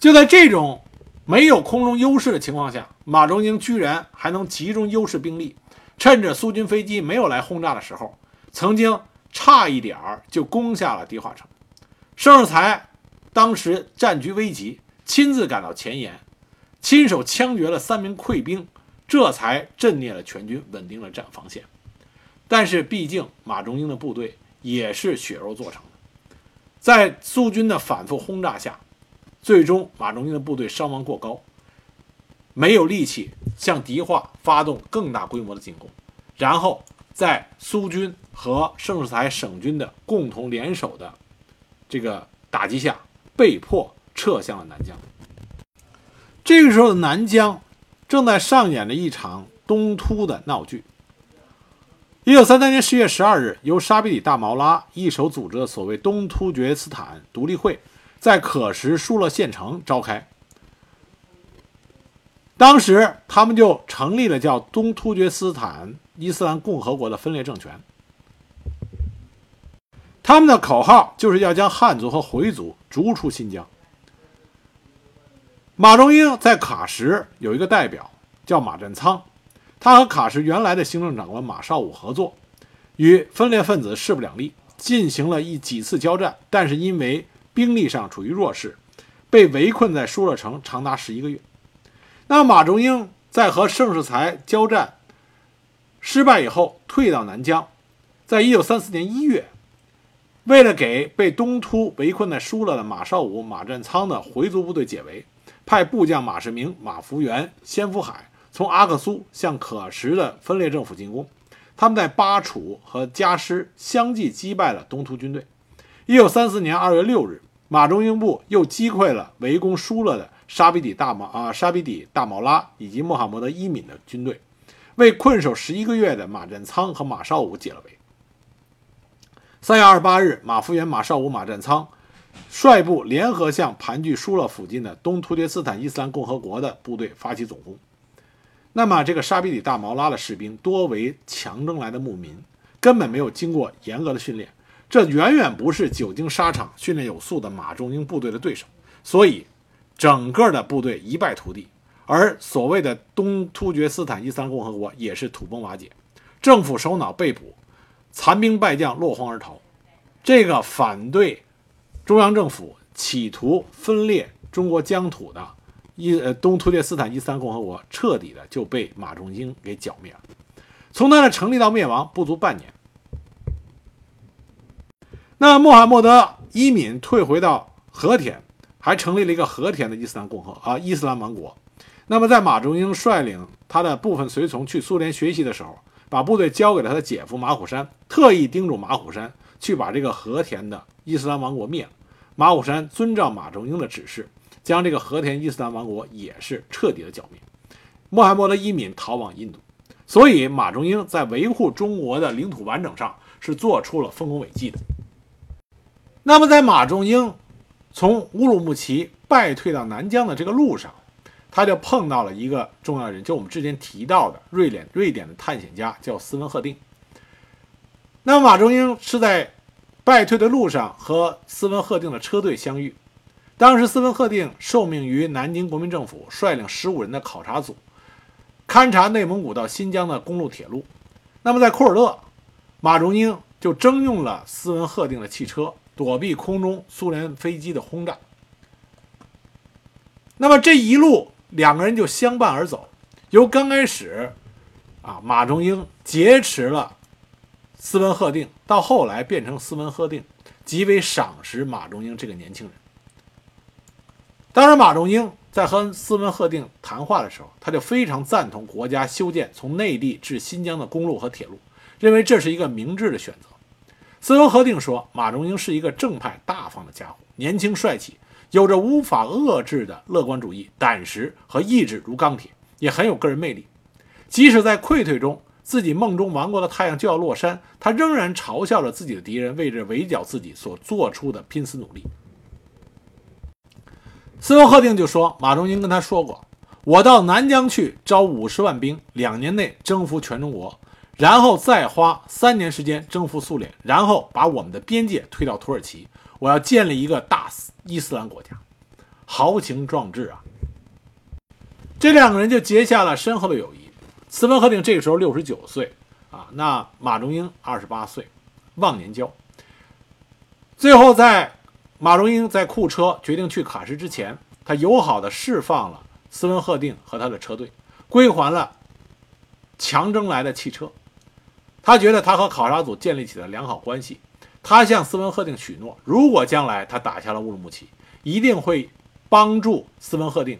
就在这种没有空中优势的情况下，马中英居然还能集中优势兵力，趁着苏军飞机没有来轰炸的时候，曾经差一点儿就攻下了迪化城。盛世才当时战局危急，亲自赶到前沿，亲手枪决了三名溃兵，这才镇灭了全军，稳定了战防线。但是，毕竟马仲英的部队也是血肉做成的，在苏军的反复轰炸下，最终马仲英的部队伤亡过高，没有力气向敌化发动更大规模的进攻，然后在苏军和盛世才省军的共同联手的这个打击下，被迫撤向了南疆。这个时候的南疆正在上演着一场东突的闹剧。一九三三年十月十二日，由沙比里大毛拉一手组织的所谓东突厥斯坦独立会，在可什舒勒县城召开。当时他们就成立了叫东突厥斯坦伊斯兰共和国的分裂政权。他们的口号就是要将汉族和回族逐出新疆。马仲英在喀什有一个代表叫马占仓，他和喀什原来的行政长官马绍武合作，与分裂分子势不两立，进行了一几次交战，但是因为兵力上处于弱势，被围困在疏勒城长达十一个月。那马仲英在和盛世才交战失败以后，退到南疆，在一九三四年一月。为了给被东突围困在疏勒的马绍武、马占仓的回族部队解围，派部将马世明、马福元、先福海从阿克苏向可什的分裂政府进攻。他们在巴楚和加师相继击败了东突军队。一九三四年二月六日，马仲英部又击溃了围攻疏勒的沙比底大毛啊沙比底大毛拉以及穆罕默德伊敏的军队，为困守十一个月的马占仓和马绍武解了围。三月二十八日，马福元、马绍武、马占仓率部联合向盘踞疏勒附近的东突厥斯坦伊斯兰共和国的部队发起总攻。那么，这个沙比里大毛拉的士兵多为强征来的牧民，根本没有经过严格的训练，这远远不是久经沙场、训练有素的马仲英部队的对手，所以整个的部队一败涂地。而所谓的东突厥斯坦伊斯兰共和国也是土崩瓦解，政府首脑被捕。残兵败将落荒而逃，这个反对中央政府企图分裂中国疆土的伊呃东突厥斯坦伊斯兰共和国，彻底的就被马仲英给剿灭了。从它的成立到灭亡不足半年。那穆罕默德伊敏退回到和田，还成立了一个和田的伊斯兰共和啊伊斯兰王国。那么在马仲英率领他的部分随从去苏联学习的时候。把部队交给了他的姐夫马虎山，特意叮嘱马虎山去把这个和田的伊斯兰王国灭了。马虎山遵照马仲英的指示，将这个和田伊斯兰王国也是彻底的剿灭。穆罕默德伊敏逃往印度，所以马仲英在维护中国的领土完整上是做出了丰功伟绩的。那么，在马仲英从乌鲁木齐败退到南疆的这个路上，他就碰到了一个重要人，就我们之前提到的瑞典瑞典的探险家，叫斯文赫定。那么马仲英是在败退的路上和斯文赫定的车队相遇。当时斯文赫定受命于南京国民政府，率领十五人的考察组，勘察内蒙古到新疆的公路铁路。那么在库尔勒，马仲英就征用了斯文赫定的汽车，躲避空中苏联飞机的轰炸。那么这一路。两个人就相伴而走，由刚开始，啊，马仲英劫持了斯文赫定，到后来变成斯文赫定极为赏识马仲英这个年轻人。当然，马仲英在和斯文赫定谈话的时候，他就非常赞同国家修建从内地至新疆的公路和铁路，认为这是一个明智的选择。斯文赫定说，马仲英是一个正派大方的家伙，年轻帅气。有着无法遏制的乐观主义，胆识和意志如钢铁，也很有个人魅力。即使在溃退中，自己梦中亡国的太阳就要落山，他仍然嘲笑着自己的敌人为着围剿自己所做出的拼死努力。斯文赫定就说：“马仲英跟他说过，我到南疆去招五十万兵，两年内征服全中国，然后再花三年时间征服苏联，然后把我们的边界推到土耳其。”我要建立一个大伊斯兰国家，豪情壮志啊！这两个人就结下了深厚的友谊。斯文赫定这个时候六十九岁啊，那马中英二十八岁，忘年交。最后在马荣英在库车决定去喀什之前，他友好的释放了斯文赫定和他的车队，归还了强征来的汽车。他觉得他和考察组建立起了良好关系。他向斯文赫定许诺，如果将来他打下了乌鲁木齐，一定会帮助斯文赫定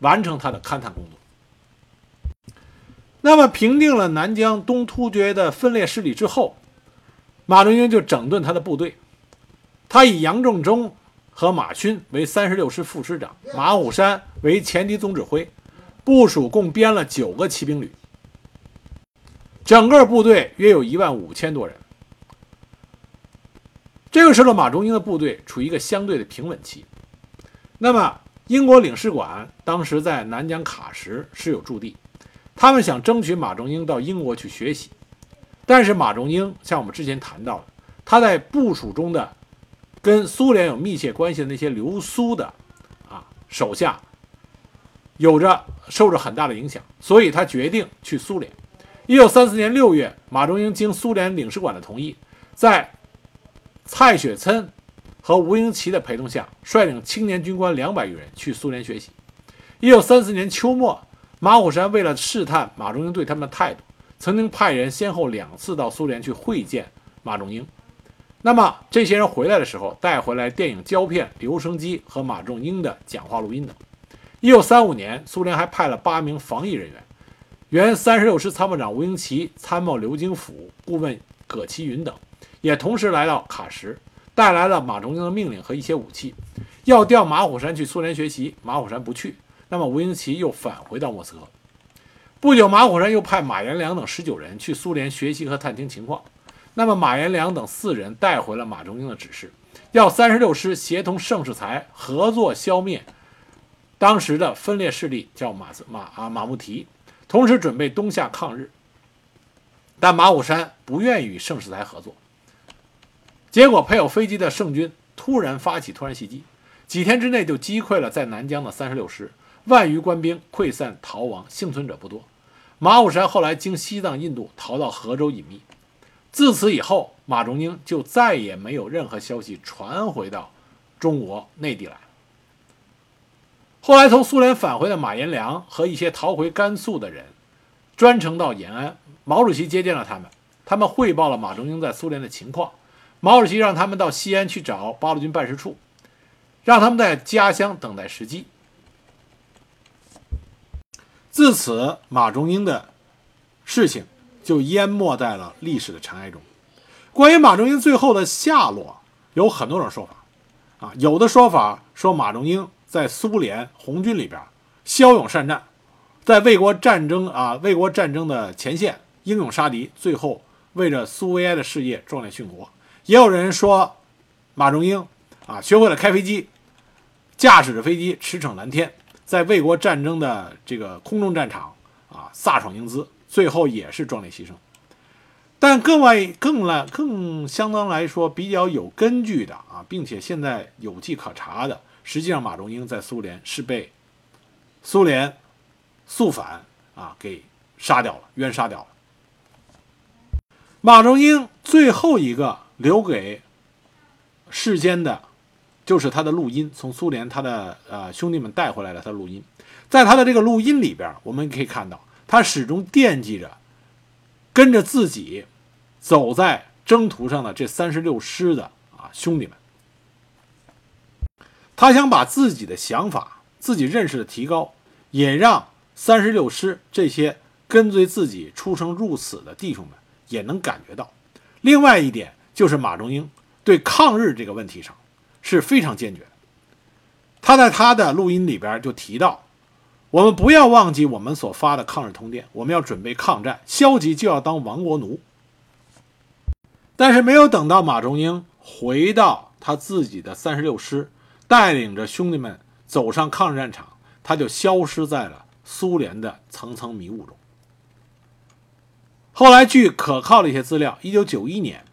完成他的勘探工作。那么，平定了南疆东突厥的分裂势力之后，马仲英就整顿他的部队。他以杨仲忠和马勋为三十六师副师长，马虎山为前敌总指挥，部署共编了九个骑兵旅，整个部队约有一万五千多人。这个时候，马仲英的部队处于一个相对的平稳期。那么，英国领事馆当时在南疆喀什是有驻地。他们想争取马仲英到英国去学习，但是马仲英像我们之前谈到的，他在部署中的跟苏联有密切关系的那些留苏的啊手下，有着受着很大的影响，所以他决定去苏联。一九三四年六月，马中英经苏联领事馆的同意，在蔡雪岑和吴英奇的陪同下，率领青年军官两百余人去苏联学习。一九三四年秋末。马虎山为了试探马中英对他们的态度，曾经派人先后两次到苏联去会见马中英。那么这些人回来的时候，带回来电影胶片、留声机和马仲英的讲话录音等。一九三五年，苏联还派了八名防疫人员，原三十六师参谋长吴英奇、参谋刘经甫、顾问葛其云等，也同时来到喀什，带来了马仲英的命令和一些武器，要调马虎山去苏联学习。马虎山不去。那么吴英奇又返回到莫斯科。不久，马虎山又派马延良等十九人去苏联学习和探听情况。那么马延良等四人带回了马中英的指示，要三十六师协同盛世才合作消灭当时的分裂势力，叫马马啊马穆提，同时准备东下抗日。但马武山不愿与盛世才合作。结果，配有飞机的盛军突然发起突然袭击，几天之内就击溃了在南疆的三十六师。万余官兵溃散逃亡，幸存者不多。马武山后来经西藏、印度逃到河州隐秘。自此以后，马仲英就再也没有任何消息传回到中国内地来。后来从苏联返回的马延良和一些逃回甘肃的人，专程到延安，毛主席接见了他们。他们汇报了马中英在苏联的情况。毛主席让他们到西安去找八路军办事处，让他们在家乡等待时机。自此，马中英的事情就淹没在了历史的尘埃中。关于马中英最后的下落，有很多种说法。啊，有的说法说马中英在苏联红军里边骁勇善战，在卫国战争啊卫国战争的前线英勇杀敌，最后为着苏维埃的事业壮烈殉国。也有人说，马仲英啊学会了开飞机，驾驶着飞机驰骋蓝天。在卫国战争的这个空中战场啊，飒爽英姿，最后也是壮烈牺牲。但更外、更来、更相当来说比较有根据的啊，并且现在有迹可查的，实际上马仲英在苏联是被苏联肃反啊给杀掉了，冤杀掉了。马仲英最后一个留给世间的。就是他的录音，从苏联他的呃兄弟们带回来的他的录音，在他的这个录音里边，我们可以看到他始终惦记着跟着自己走在征途上的这三十六师的啊兄弟们，他想把自己的想法、自己认识的提高，也让三十六师这些跟随自己出生入死的弟兄们也能感觉到。另外一点就是马仲英对抗日这个问题上。是非常坚决的。他在他的录音里边就提到，我们不要忘记我们所发的抗日通电，我们要准备抗战，消极就要当亡国奴。但是没有等到马仲英回到他自己的三十六师，带领着兄弟们走上抗日战场，他就消失在了苏联的层层迷雾中。后来据可靠的一些资料，一九九一年，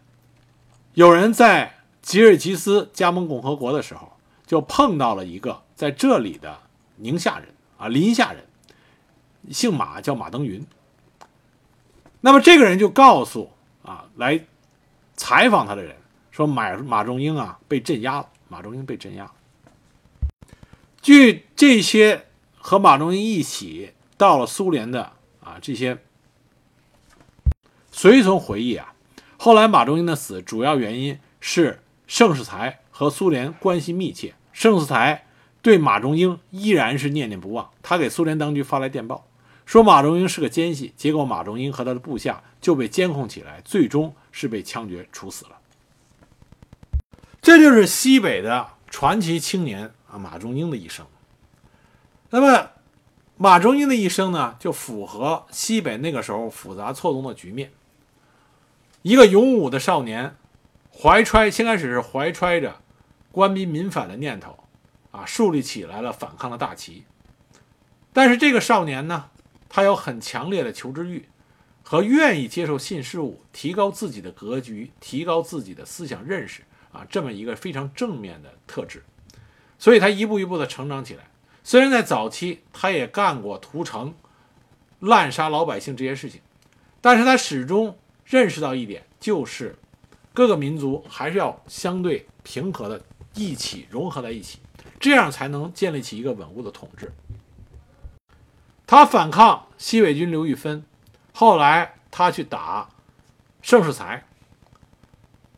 有人在。吉尔吉斯加盟共和国的时候，就碰到了一个在这里的宁夏人啊，临夏人，姓马，叫马登云。那么这个人就告诉啊来采访他的人说，马马仲英啊被镇压了，马仲英被镇压了。据这些和马仲英一起到了苏联的啊这些随从回忆啊，后来马仲英的死主要原因是盛世才和苏联关系密切，盛世才对马仲英依然是念念不忘，他给苏联当局发来电报，说马仲英是个奸细，结果马仲英和他的部下就被监控起来，最终是被枪决处死了。这就是西北的传奇青年，马仲英的一生。那么，马仲英的一生呢，就符合西北那个时候复杂错综的局面。一个勇武的少年，怀揣先开始是怀揣着官逼民反的念头，啊，树立起来了反抗的大旗。但是这个少年呢，他有很强烈的求知欲，和愿意接受新事物，提高自己的格局，提高自己的思想认识。啊，这么一个非常正面的特质，所以他一步一步的成长起来。虽然在早期他也干过屠城、滥杀老百姓这些事情，但是他始终认识到一点，就是各个民族还是要相对平和的一起融合在一起，这样才能建立起一个稳固的统治。他反抗西北军刘玉芬，后来他去打盛世才，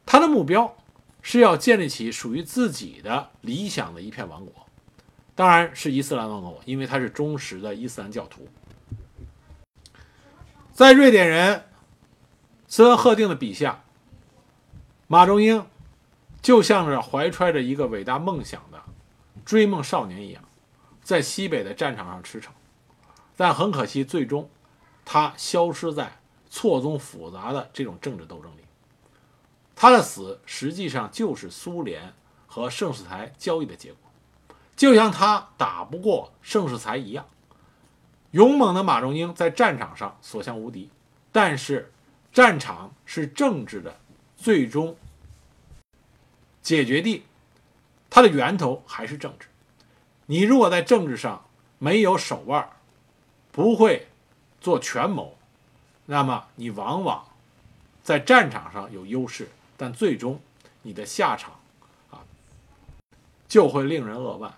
他的目标。是要建立起属于自己的理想的一片王国，当然是伊斯兰王国，因为他是忠实的伊斯兰教徒。在瑞典人斯文赫定的笔下，马仲英就像是怀揣着一个伟大梦想的追梦少年一样，在西北的战场上驰骋，但很可惜，最终他消失在错综复杂的这种政治斗争里。他的死实际上就是苏联和盛世才交易的结果，就像他打不过盛世才一样。勇猛的马仲英在战场上所向无敌，但是战场是政治的最终解决地，它的源头还是政治。你如果在政治上没有手腕，不会做权谋，那么你往往在战场上有优势。但最终，你的下场，啊，就会令人扼腕。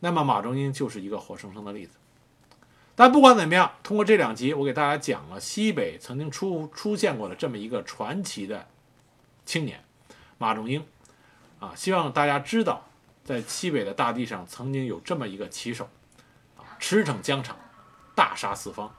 那么马仲英就是一个活生生的例子。但不管怎么样，通过这两集，我给大家讲了西北曾经出出现过的这么一个传奇的青年马仲英，啊，希望大家知道，在西北的大地上曾经有这么一个棋手，啊，驰骋疆场，大杀四方。